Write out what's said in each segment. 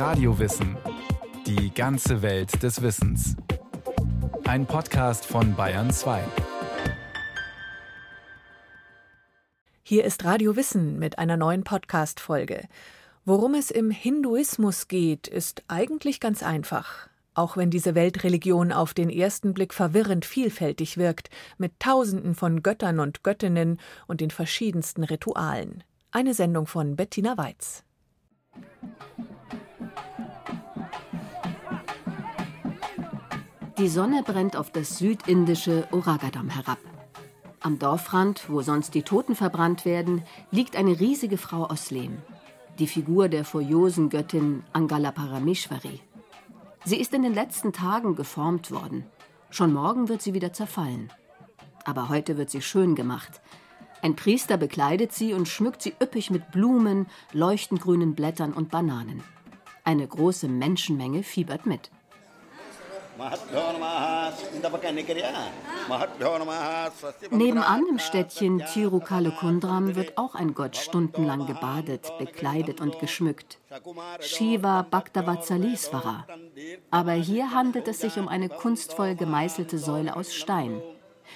Radiowissen. Die ganze Welt des Wissens. Ein Podcast von Bayern 2. Hier ist Radio Wissen mit einer neuen Podcast-Folge. Worum es im Hinduismus geht, ist eigentlich ganz einfach. Auch wenn diese Weltreligion auf den ersten Blick verwirrend vielfältig wirkt, mit Tausenden von Göttern und Göttinnen und den verschiedensten Ritualen. Eine Sendung von Bettina Weiz. Die Sonne brennt auf das südindische Oragadam herab. Am Dorfrand, wo sonst die Toten verbrannt werden, liegt eine riesige Frau aus Lehm. Die Figur der furiosen Göttin Angala Parameshwari. Sie ist in den letzten Tagen geformt worden. Schon morgen wird sie wieder zerfallen. Aber heute wird sie schön gemacht. Ein Priester bekleidet sie und schmückt sie üppig mit Blumen, leuchtend grünen Blättern und Bananen. Eine große Menschenmenge fiebert mit. Nebenan im Städtchen Tirukalukundram wird auch ein Gott stundenlang gebadet, bekleidet und geschmückt. Shiva Bhaktavatsalisvara. Aber hier handelt es sich um eine kunstvoll gemeißelte Säule aus Stein.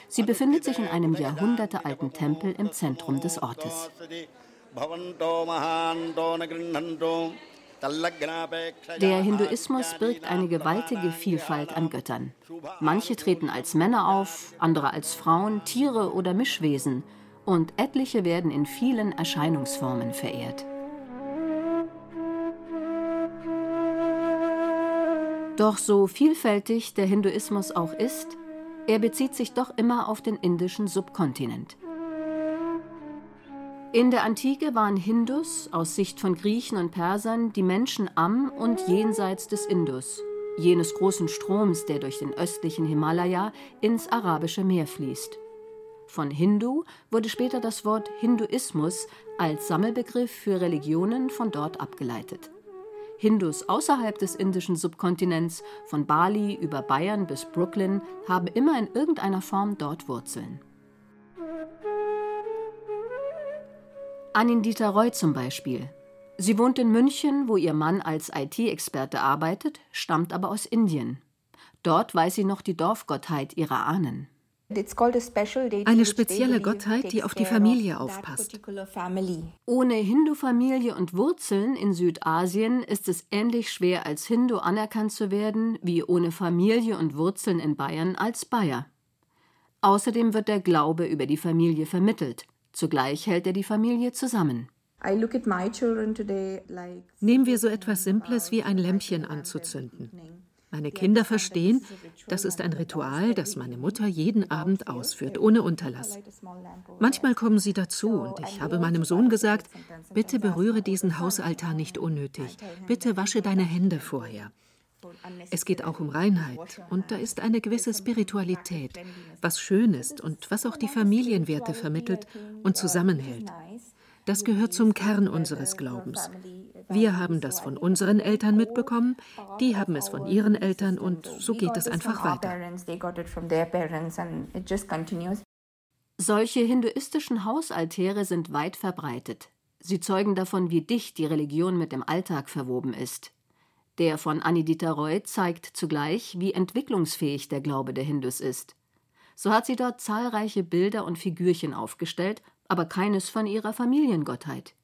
Sie befindet sich in einem jahrhundertealten Tempel im Zentrum des Ortes. Der Hinduismus birgt eine gewaltige Vielfalt an Göttern. Manche treten als Männer auf, andere als Frauen, Tiere oder Mischwesen, und etliche werden in vielen Erscheinungsformen verehrt. Doch so vielfältig der Hinduismus auch ist, er bezieht sich doch immer auf den indischen Subkontinent. In der Antike waren Hindus aus Sicht von Griechen und Persern die Menschen am und jenseits des Indus, jenes großen Stroms, der durch den östlichen Himalaya ins Arabische Meer fließt. Von Hindu wurde später das Wort Hinduismus als Sammelbegriff für Religionen von dort abgeleitet. Hindus außerhalb des indischen Subkontinents, von Bali über Bayern bis Brooklyn, haben immer in irgendeiner Form dort Wurzeln. Anindita Roy zum Beispiel. Sie wohnt in München, wo ihr Mann als IT-Experte arbeitet, stammt aber aus Indien. Dort weiß sie noch die Dorfgottheit ihrer Ahnen. Eine spezielle Gottheit, die auf die Familie aufpasst. Ohne Hindu-Familie und Wurzeln in Südasien ist es ähnlich schwer als Hindu anerkannt zu werden, wie ohne Familie und Wurzeln in Bayern als Bayer. Außerdem wird der Glaube über die Familie vermittelt. Zugleich hält er die Familie zusammen. Nehmen wir so etwas Simples wie ein Lämpchen anzuzünden. Meine Kinder verstehen, das ist ein Ritual, das meine Mutter jeden Abend ausführt, ohne Unterlass. Manchmal kommen sie dazu und ich habe meinem Sohn gesagt, bitte berühre diesen Hausaltar nicht unnötig, bitte wasche deine Hände vorher. Es geht auch um Reinheit und da ist eine gewisse Spiritualität, was schön ist und was auch die Familienwerte vermittelt und zusammenhält. Das gehört zum Kern unseres Glaubens. Wir haben das von unseren Eltern mitbekommen, die haben es von ihren Eltern und so geht es einfach weiter. Solche hinduistischen Hausaltäre sind weit verbreitet. Sie zeugen davon, wie dicht die Religion mit dem Alltag verwoben ist. Der von Anidita Roy zeigt zugleich, wie entwicklungsfähig der Glaube der Hindus ist. So hat sie dort zahlreiche Bilder und Figürchen aufgestellt, aber keines von ihrer Familiengottheit.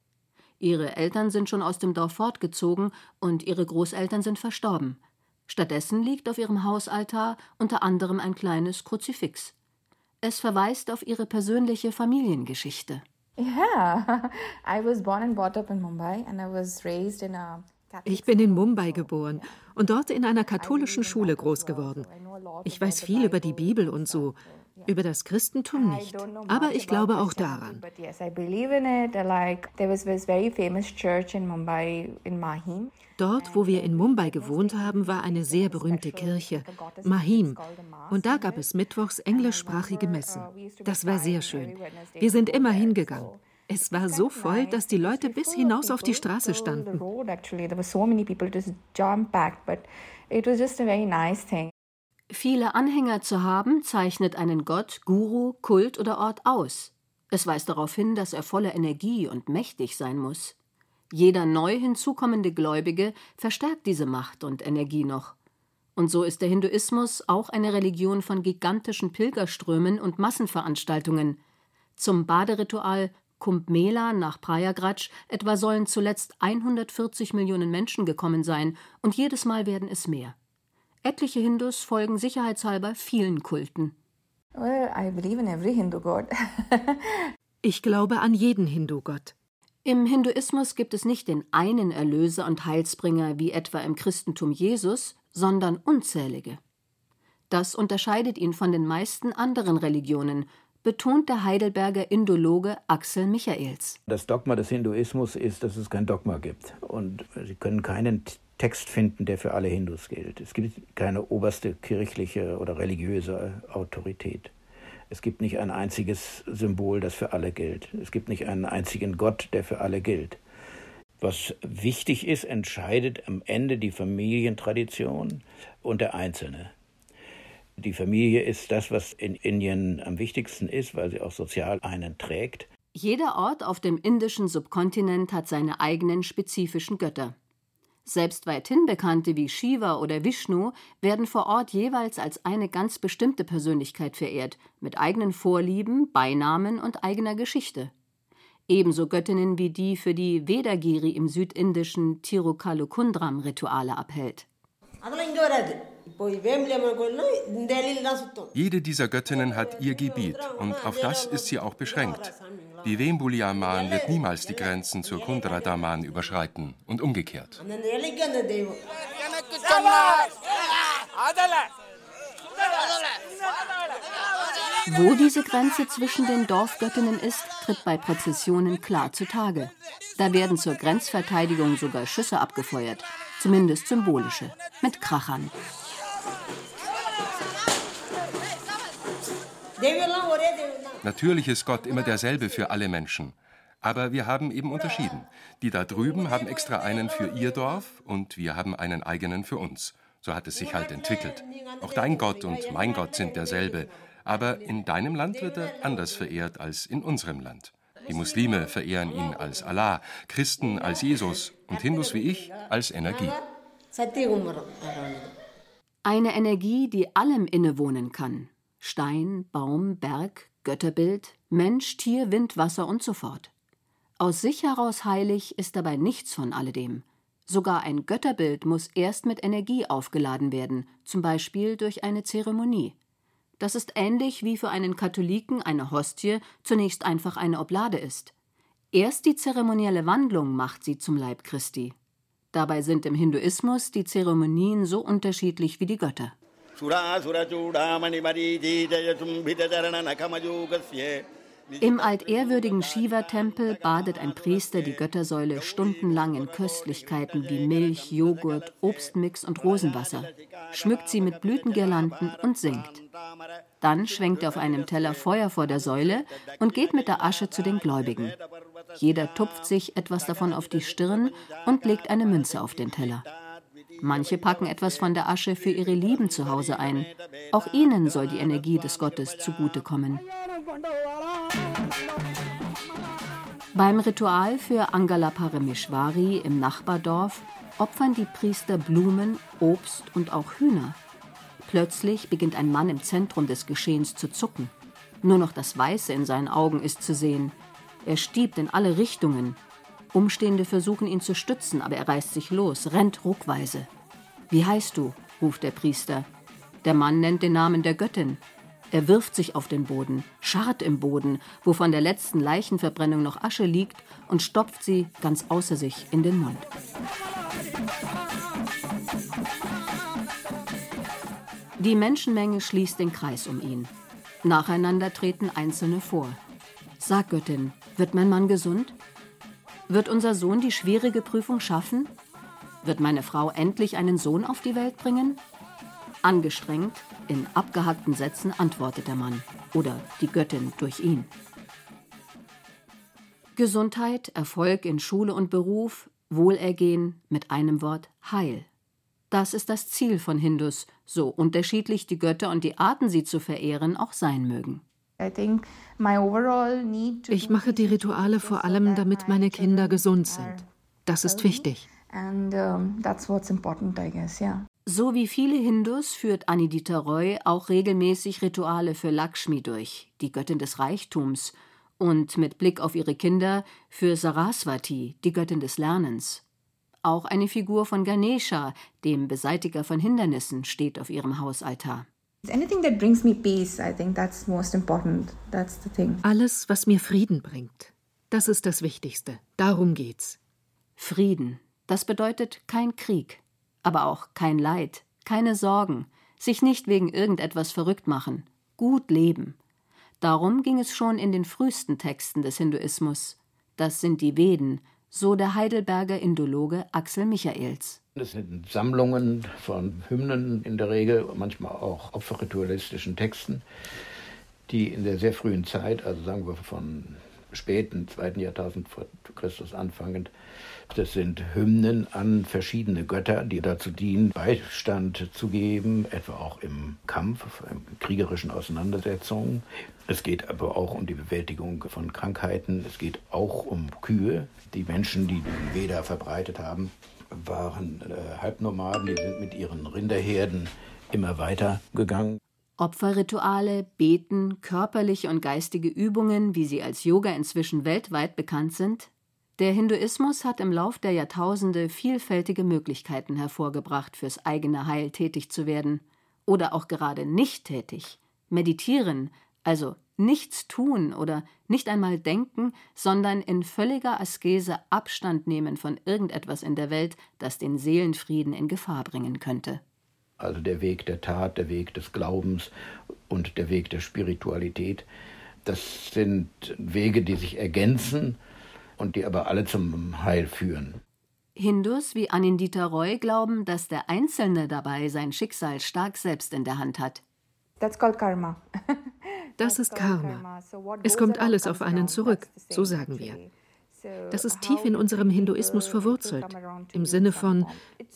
Ihre Eltern sind schon aus dem Dorf fortgezogen und ihre Großeltern sind verstorben. Stattdessen liegt auf ihrem Hausaltar unter anderem ein kleines Kruzifix. Es verweist auf ihre persönliche Familiengeschichte. Yeah, I was born and brought up in Mumbai and I was raised in a ich bin in Mumbai geboren und dort in einer katholischen Schule groß geworden. Ich weiß viel über die Bibel und so, über das Christentum nicht, aber ich glaube auch daran. Dort, wo wir in Mumbai gewohnt haben, war eine sehr berühmte Kirche, Mahim, und da gab es mittwochs englischsprachige Messen. Das war sehr schön. Wir sind immer hingegangen. Es war so voll, dass die Leute bis hinaus auf die Straße standen. Viele Anhänger zu haben, zeichnet einen Gott, Guru, Kult oder Ort aus. Es weist darauf hin, dass er voller Energie und mächtig sein muss. Jeder neu hinzukommende Gläubige verstärkt diese Macht und Energie noch. Und so ist der Hinduismus auch eine Religion von gigantischen Pilgerströmen und Massenveranstaltungen. Zum Baderitual Kumbh Mela nach Prayagraj etwa sollen zuletzt 140 Millionen Menschen gekommen sein, und jedes Mal werden es mehr. Etliche Hindus folgen sicherheitshalber vielen Kulten. ich glaube an jeden Hindu-Gott. Im Hinduismus gibt es nicht den einen Erlöser und Heilsbringer wie etwa im Christentum Jesus, sondern unzählige. Das unterscheidet ihn von den meisten anderen Religionen, betont der Heidelberger Indologe Axel Michaels. Das Dogma des Hinduismus ist, dass es kein Dogma gibt. Und Sie können keinen Text finden, der für alle Hindus gilt. Es gibt keine oberste kirchliche oder religiöse Autorität. Es gibt nicht ein einziges Symbol, das für alle gilt. Es gibt nicht einen einzigen Gott, der für alle gilt. Was wichtig ist, entscheidet am Ende die Familientradition und der Einzelne. Die Familie ist das, was in Indien am wichtigsten ist, weil sie auch sozial einen trägt. Jeder Ort auf dem indischen Subkontinent hat seine eigenen spezifischen Götter. Selbst weithin Bekannte wie Shiva oder Vishnu werden vor Ort jeweils als eine ganz bestimmte Persönlichkeit verehrt, mit eigenen Vorlieben, Beinamen und eigener Geschichte. Ebenso Göttinnen wie die für die Vedagiri im südindischen Tirukalukundram Rituale abhält. Jede dieser Göttinnen hat ihr Gebiet und auf das ist sie auch beschränkt. Die Vembuliaman wird niemals die Grenzen zur Kundradaman überschreiten und umgekehrt. Wo diese Grenze zwischen den Dorfgöttinnen ist, tritt bei Präzisionen klar zutage. Da werden zur Grenzverteidigung sogar Schüsse abgefeuert, zumindest symbolische, mit Krachern. Natürlich ist Gott immer derselbe für alle Menschen. Aber wir haben eben unterschieden. Die da drüben haben extra einen für ihr Dorf und wir haben einen eigenen für uns. So hat es sich halt entwickelt. Auch dein Gott und mein Gott sind derselbe. Aber in deinem Land wird er anders verehrt als in unserem Land. Die Muslime verehren ihn als Allah, Christen als Jesus und Hindus wie ich als Energie. Eine Energie, die allem innewohnen kann. Stein, Baum, Berg, Götterbild, Mensch, Tier, Wind, Wasser und so fort. Aus sich heraus heilig ist dabei nichts von alledem. Sogar ein Götterbild muss erst mit Energie aufgeladen werden, zum Beispiel durch eine Zeremonie. Das ist ähnlich wie für einen Katholiken eine Hostie zunächst einfach eine Oblade ist. Erst die zeremonielle Wandlung macht sie zum Leib Christi. Dabei sind im Hinduismus die Zeremonien so unterschiedlich wie die Götter. Im altehrwürdigen Shiva-Tempel badet ein Priester die Göttersäule stundenlang in Köstlichkeiten wie Milch, Joghurt, Obstmix und Rosenwasser, schmückt sie mit Blütengirlanden und singt. Dann schwenkt er auf einem Teller Feuer vor der Säule und geht mit der Asche zu den Gläubigen. Jeder tupft sich etwas davon auf die Stirn und legt eine Münze auf den Teller. Manche packen etwas von der Asche für ihre Lieben zu Hause ein. Auch ihnen soll die Energie des Gottes zugutekommen. Beim Ritual für Angala Parameshwari im Nachbardorf opfern die Priester Blumen, Obst und auch Hühner. Plötzlich beginnt ein Mann im Zentrum des Geschehens zu zucken. Nur noch das Weiße in seinen Augen ist zu sehen. Er stiebt in alle Richtungen, Umstehende versuchen ihn zu stützen, aber er reißt sich los, rennt ruckweise. Wie heißt du? ruft der Priester. Der Mann nennt den Namen der Göttin. Er wirft sich auf den Boden, scharrt im Boden, wo von der letzten Leichenverbrennung noch Asche liegt, und stopft sie ganz außer sich in den Mund. Die Menschenmenge schließt den Kreis um ihn. Nacheinander treten Einzelne vor. Sag Göttin, wird mein Mann gesund? Wird unser Sohn die schwierige Prüfung schaffen? Wird meine Frau endlich einen Sohn auf die Welt bringen? Angestrengt, in abgehackten Sätzen antwortet der Mann oder die Göttin durch ihn. Gesundheit, Erfolg in Schule und Beruf, Wohlergehen, mit einem Wort Heil. Das ist das Ziel von Hindus, so unterschiedlich die Götter und die Arten, sie zu verehren, auch sein mögen. Ich mache die Rituale vor allem, damit meine Kinder gesund sind. Das ist wichtig. So wie viele Hindus führt Anidita Roy auch regelmäßig Rituale für Lakshmi durch, die Göttin des Reichtums, und mit Blick auf ihre Kinder für Saraswati, die Göttin des Lernens. Auch eine Figur von Ganesha, dem Beseitiger von Hindernissen, steht auf ihrem Hausaltar. Alles, was mir Frieden bringt. Das ist das Wichtigste. Darum geht's. Frieden. Das bedeutet kein Krieg, aber auch kein Leid, keine Sorgen, sich nicht wegen irgendetwas verrückt machen, gut leben. Darum ging es schon in den frühesten Texten des Hinduismus. Das sind die Veden, so der Heidelberger Indologe Axel Michaels. Das sind Sammlungen von Hymnen in der Regel, manchmal auch opferritualistischen Texten, die in der sehr frühen Zeit, also sagen wir von späten zweiten Jahrtausend vor Christus anfangend, das sind Hymnen an verschiedene Götter, die dazu dienen, Beistand zu geben, etwa auch im Kampf, in kriegerischen Auseinandersetzungen. Es geht aber auch um die Bewältigung von Krankheiten. Es geht auch um Kühe. Die Menschen, die den Veda verbreitet haben, waren äh, Halbnomaden. Die sind mit ihren Rinderherden immer weiter gegangen. Opferrituale, Beten, körperliche und geistige Übungen, wie sie als Yoga inzwischen weltweit bekannt sind, der Hinduismus hat im Lauf der Jahrtausende vielfältige Möglichkeiten hervorgebracht, fürs eigene Heil tätig zu werden. Oder auch gerade nicht tätig. Meditieren, also nichts tun oder nicht einmal denken, sondern in völliger Askese Abstand nehmen von irgendetwas in der Welt, das den Seelenfrieden in Gefahr bringen könnte. Also der Weg der Tat, der Weg des Glaubens und der Weg der Spiritualität, das sind Wege, die sich ergänzen und die aber alle zum Heil führen. Hindus wie Anindita Roy glauben, dass der Einzelne dabei sein Schicksal stark selbst in der Hand hat. Das ist Karma. Es kommt alles auf einen zurück, so sagen wir. Das ist tief in unserem Hinduismus verwurzelt, im Sinne von,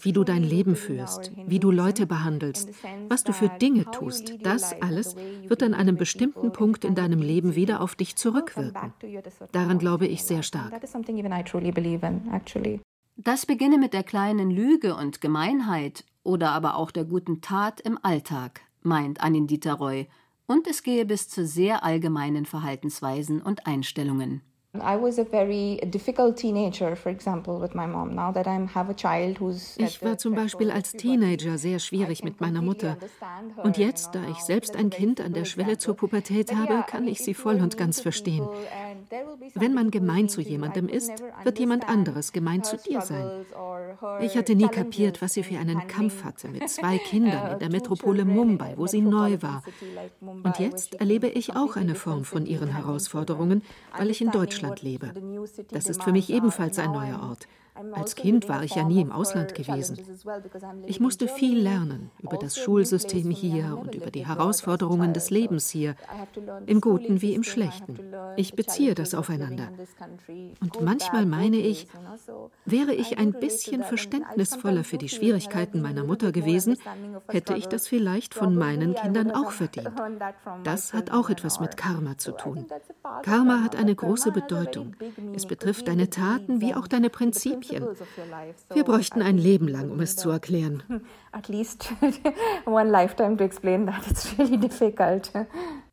wie du dein Leben führst, wie du Leute behandelst, was du für Dinge tust, das alles wird an einem bestimmten Punkt in deinem Leben wieder auf dich zurückwirken. Daran glaube ich sehr stark. Das beginne mit der kleinen Lüge und Gemeinheit oder aber auch der guten Tat im Alltag, meint Anindita Roy, und es gehe bis zu sehr allgemeinen Verhaltensweisen und Einstellungen. Ich war zum Beispiel als Teenager sehr schwierig mit meiner Mutter. Und jetzt, da ich selbst ein Kind an der Schwelle zur Pubertät habe, kann ich sie voll und ganz verstehen. Wenn man gemein zu jemandem ist, wird jemand anderes gemein zu dir sein. Ich hatte nie kapiert, was sie für einen Kampf hatte mit zwei Kindern in der Metropole Mumbai, wo sie neu war. Und jetzt erlebe ich auch eine Form von ihren Herausforderungen, weil ich in Deutschland lebe. Das ist für mich ebenfalls ein neuer Ort. Als Kind war ich ja nie im Ausland gewesen. Ich musste viel lernen über das Schulsystem hier und über die Herausforderungen des Lebens hier, im Guten wie im Schlechten. Ich beziehe das aufeinander. Und manchmal meine ich, wäre ich ein bisschen verständnisvoller für die Schwierigkeiten meiner Mutter gewesen, hätte ich das vielleicht von meinen Kindern auch verdient. Das hat auch etwas mit Karma zu tun. Karma hat eine große Bedeutung. Es betrifft deine Taten wie auch deine Prinzipien. Mädchen. Wir bräuchten ein Leben lang, um es zu erklären.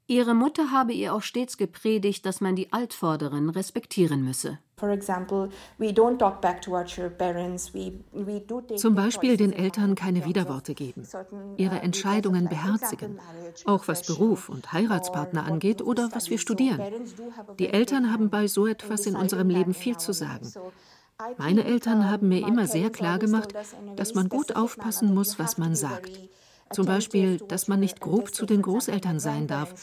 Ihre Mutter habe ihr auch stets gepredigt, dass man die Altvorderen respektieren müsse. Zum Beispiel den Eltern keine Widerworte geben, ihre Entscheidungen beherzigen, auch was Beruf und Heiratspartner angeht oder was wir studieren. Die Eltern haben bei so etwas in unserem Leben viel zu sagen. Meine Eltern haben mir immer sehr klar gemacht, dass man gut aufpassen muss, was man sagt. Zum Beispiel, dass man nicht grob zu den Großeltern sein darf,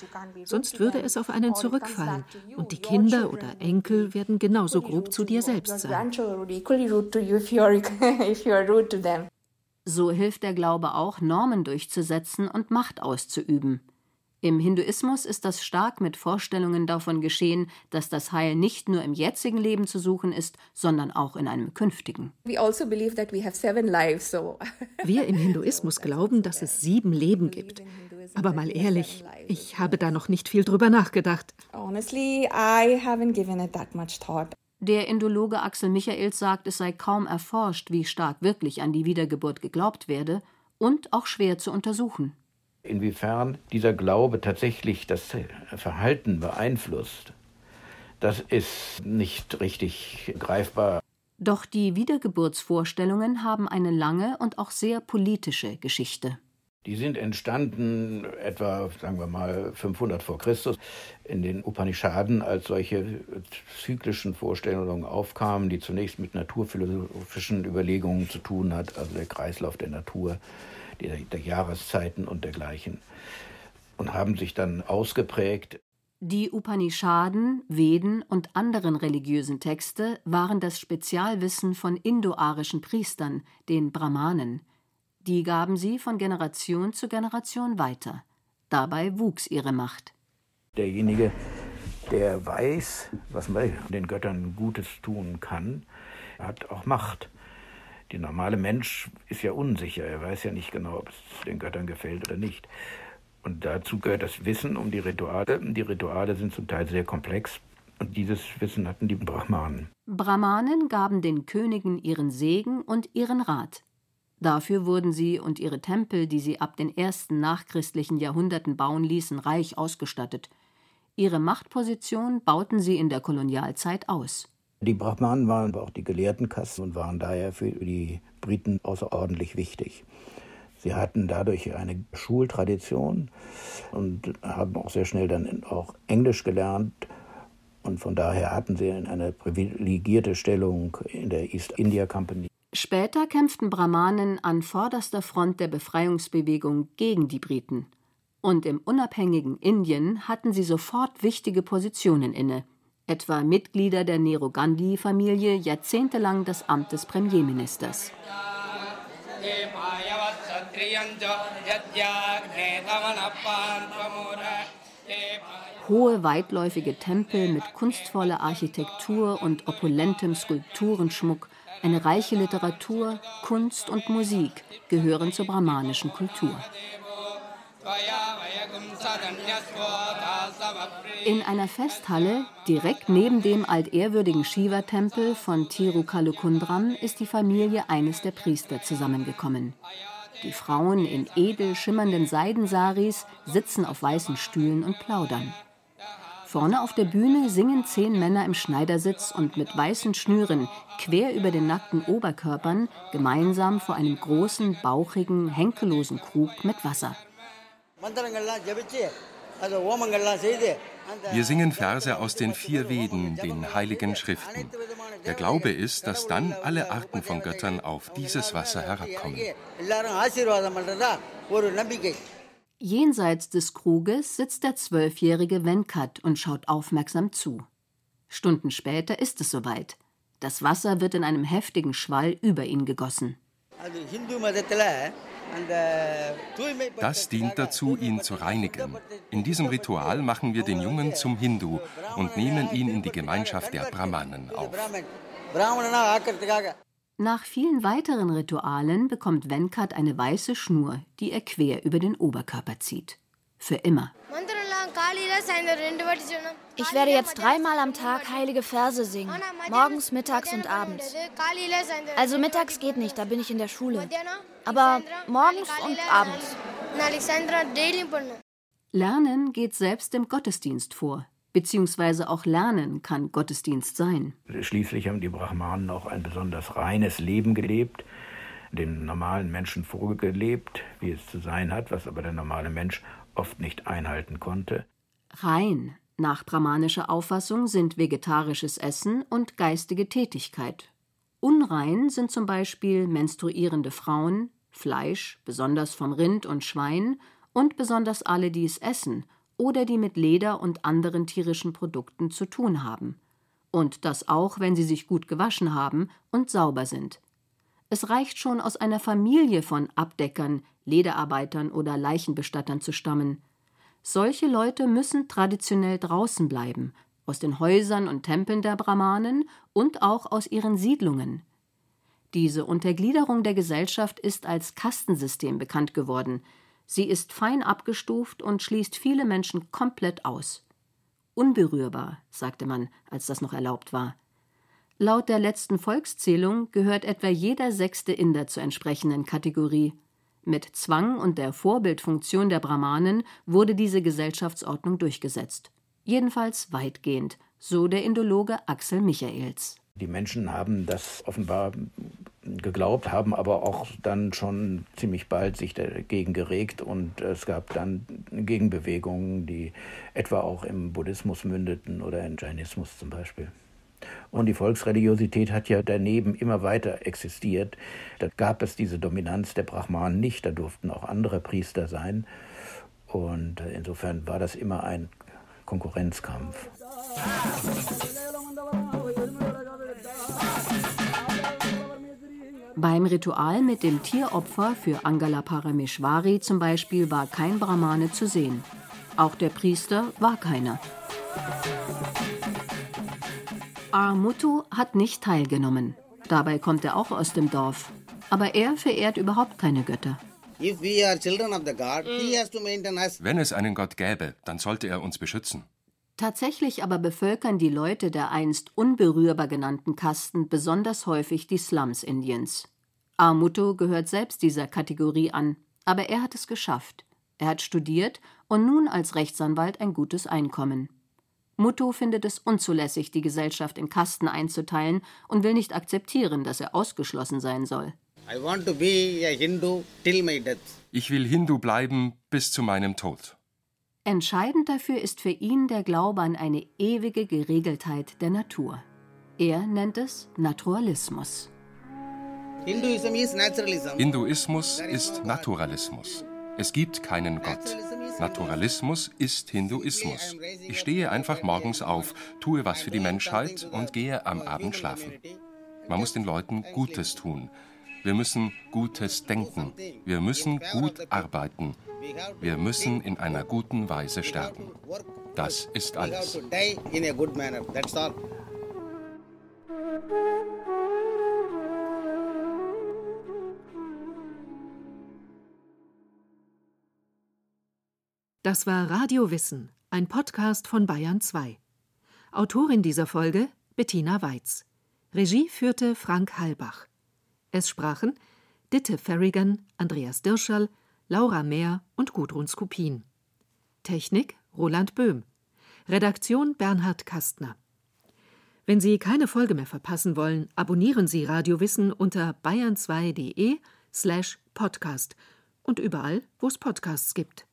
sonst würde es auf einen zurückfallen und die Kinder oder Enkel werden genauso grob zu dir selbst sein. So hilft der Glaube auch, Normen durchzusetzen und Macht auszuüben. Im Hinduismus ist das stark mit Vorstellungen davon geschehen, dass das Heil nicht nur im jetzigen Leben zu suchen ist, sondern auch in einem künftigen. Also Wir im Hinduismus glauben, dass es sieben Leben gibt. Aber mal ehrlich, ich habe da noch nicht viel drüber nachgedacht. Der Indologe Axel Michaels sagt, es sei kaum erforscht, wie stark wirklich an die Wiedergeburt geglaubt werde und auch schwer zu untersuchen. Inwiefern dieser Glaube tatsächlich das Verhalten beeinflusst, das ist nicht richtig greifbar. Doch die Wiedergeburtsvorstellungen haben eine lange und auch sehr politische Geschichte. Die sind entstanden etwa, sagen wir mal, 500 vor Christus in den Upanishaden, als solche zyklischen Vorstellungen aufkamen, die zunächst mit naturphilosophischen Überlegungen zu tun hat, also der Kreislauf der Natur, der, der Jahreszeiten und dergleichen, und haben sich dann ausgeprägt. Die Upanishaden, Veden und anderen religiösen Texte waren das Spezialwissen von indoarischen Priestern, den Brahmanen. Die gaben sie von Generation zu Generation weiter. Dabei wuchs ihre Macht. Derjenige, der weiß, was man den Göttern Gutes tun kann, hat auch Macht. Der normale Mensch ist ja unsicher, er weiß ja nicht genau, ob es den Göttern gefällt oder nicht. Und dazu gehört das Wissen um die Rituale. Die Rituale sind zum Teil sehr komplex. Und dieses Wissen hatten die Brahmanen. Brahmanen gaben den Königen ihren Segen und ihren Rat. Dafür wurden sie und ihre Tempel, die sie ab den ersten nachchristlichen Jahrhunderten bauen ließen, reich ausgestattet. Ihre Machtposition bauten sie in der Kolonialzeit aus. Die Brahmanen waren aber auch die Gelehrtenkasten und waren daher für die Briten außerordentlich wichtig. Sie hatten dadurch eine Schultradition und haben auch sehr schnell dann auch Englisch gelernt. Und von daher hatten sie eine privilegierte Stellung in der East India Company. Später kämpften Brahmanen an vorderster Front der Befreiungsbewegung gegen die Briten. Und im unabhängigen Indien hatten sie sofort wichtige Positionen inne, etwa Mitglieder der Nehru Gandhi-Familie jahrzehntelang das Amt des Premierministers. Hohe, weitläufige Tempel mit kunstvoller Architektur und opulentem Skulpturenschmuck, eine reiche Literatur, Kunst und Musik gehören zur brahmanischen Kultur. In einer Festhalle, direkt neben dem altehrwürdigen Shiva-Tempel von Tirukalukundram, ist die Familie eines der Priester zusammengekommen. Die Frauen in edel schimmernden Seidensaris sitzen auf weißen Stühlen und plaudern. Vorne auf der Bühne singen zehn Männer im Schneidersitz und mit weißen Schnüren quer über den nackten Oberkörpern gemeinsam vor einem großen, bauchigen, henkellosen Krug mit Wasser. Wir singen Verse aus den vier Veden, den heiligen Schriften. Der Glaube ist, dass dann alle Arten von Göttern auf dieses Wasser herabkommen. Jenseits des Kruges sitzt der zwölfjährige Venkat und schaut aufmerksam zu. Stunden später ist es soweit. Das Wasser wird in einem heftigen Schwall über ihn gegossen. Das dient dazu, ihn zu reinigen. In diesem Ritual machen wir den Jungen zum Hindu und nehmen ihn in die Gemeinschaft der Brahmanen auf. Nach vielen weiteren Ritualen bekommt Venkat eine weiße Schnur, die er quer über den Oberkörper zieht. Für immer. Ich werde jetzt dreimal am Tag heilige Verse singen. Morgens, mittags und abends. Also mittags geht nicht, da bin ich in der Schule. Aber morgens und abends. Lernen geht selbst im Gottesdienst vor. Beziehungsweise auch Lernen kann Gottesdienst sein. Schließlich haben die Brahmanen auch ein besonders reines Leben gelebt, den normalen Menschen vorgelebt, wie es zu sein hat, was aber der normale Mensch oft nicht einhalten konnte. Rein nach brahmanischer Auffassung sind vegetarisches Essen und geistige Tätigkeit. Unrein sind zum Beispiel menstruierende Frauen, Fleisch, besonders von Rind und Schwein, und besonders alle, die es essen oder die mit Leder und anderen tierischen Produkten zu tun haben. Und das auch, wenn sie sich gut gewaschen haben und sauber sind. Es reicht schon, aus einer Familie von Abdeckern, Lederarbeitern oder Leichenbestattern zu stammen. Solche Leute müssen traditionell draußen bleiben, aus den Häusern und Tempeln der Brahmanen und auch aus ihren Siedlungen. Diese Untergliederung der Gesellschaft ist als Kastensystem bekannt geworden. Sie ist fein abgestuft und schließt viele Menschen komplett aus. Unberührbar, sagte man, als das noch erlaubt war. Laut der letzten Volkszählung gehört etwa jeder sechste Inder zur entsprechenden Kategorie. Mit Zwang und der Vorbildfunktion der Brahmanen wurde diese Gesellschaftsordnung durchgesetzt. Jedenfalls weitgehend, so der Indologe Axel Michaels. Die Menschen haben das offenbar geglaubt, haben aber auch dann schon ziemlich bald sich dagegen geregt und es gab dann Gegenbewegungen, die etwa auch im Buddhismus mündeten oder in Jainismus zum Beispiel. Und die Volksreligiosität hat ja daneben immer weiter existiert. Da gab es diese Dominanz der Brahmanen nicht, da durften auch andere Priester sein. Und insofern war das immer ein Konkurrenzkampf. Beim Ritual mit dem Tieropfer für Angala Parameshwari zum Beispiel war kein Brahmane zu sehen. Auch der Priester war keiner. Armutu hat nicht teilgenommen. Dabei kommt er auch aus dem Dorf. Aber er verehrt überhaupt keine Götter. Wenn es einen Gott gäbe, dann sollte er uns beschützen. Tatsächlich aber bevölkern die Leute der einst unberührbar genannten Kasten besonders häufig die Slums Indiens. Armuto gehört selbst dieser Kategorie an, aber er hat es geschafft. Er hat studiert und nun als Rechtsanwalt ein gutes Einkommen. Mutto findet es unzulässig, die Gesellschaft in Kasten einzuteilen und will nicht akzeptieren, dass er ausgeschlossen sein soll. Ich will Hindu bleiben bis zu meinem Tod. Entscheidend dafür ist für ihn der Glaube an eine ewige Geregeltheit der Natur. Er nennt es Naturalismus. Hinduismus ist Naturalismus. Es gibt keinen Gott. Naturalismus ist Hinduismus. Ich stehe einfach morgens auf, tue was für die Menschheit und gehe am Abend schlafen. Man muss den Leuten Gutes tun. Wir müssen Gutes denken. Wir müssen gut arbeiten. Wir müssen in einer guten Weise sterben. Das ist alles. Das war Radio Wissen, ein Podcast von Bayern 2. Autorin dieser Folge Bettina Weiz. Regie führte Frank Halbach. Es sprachen Ditte Ferrigan, Andreas Dirscherl, Laura Mehr und Gudrun Skupin. Technik Roland Böhm. Redaktion Bernhard Kastner. Wenn Sie keine Folge mehr verpassen wollen, abonnieren Sie Radio Wissen unter bayern2.de slash podcast und überall, wo es Podcasts gibt.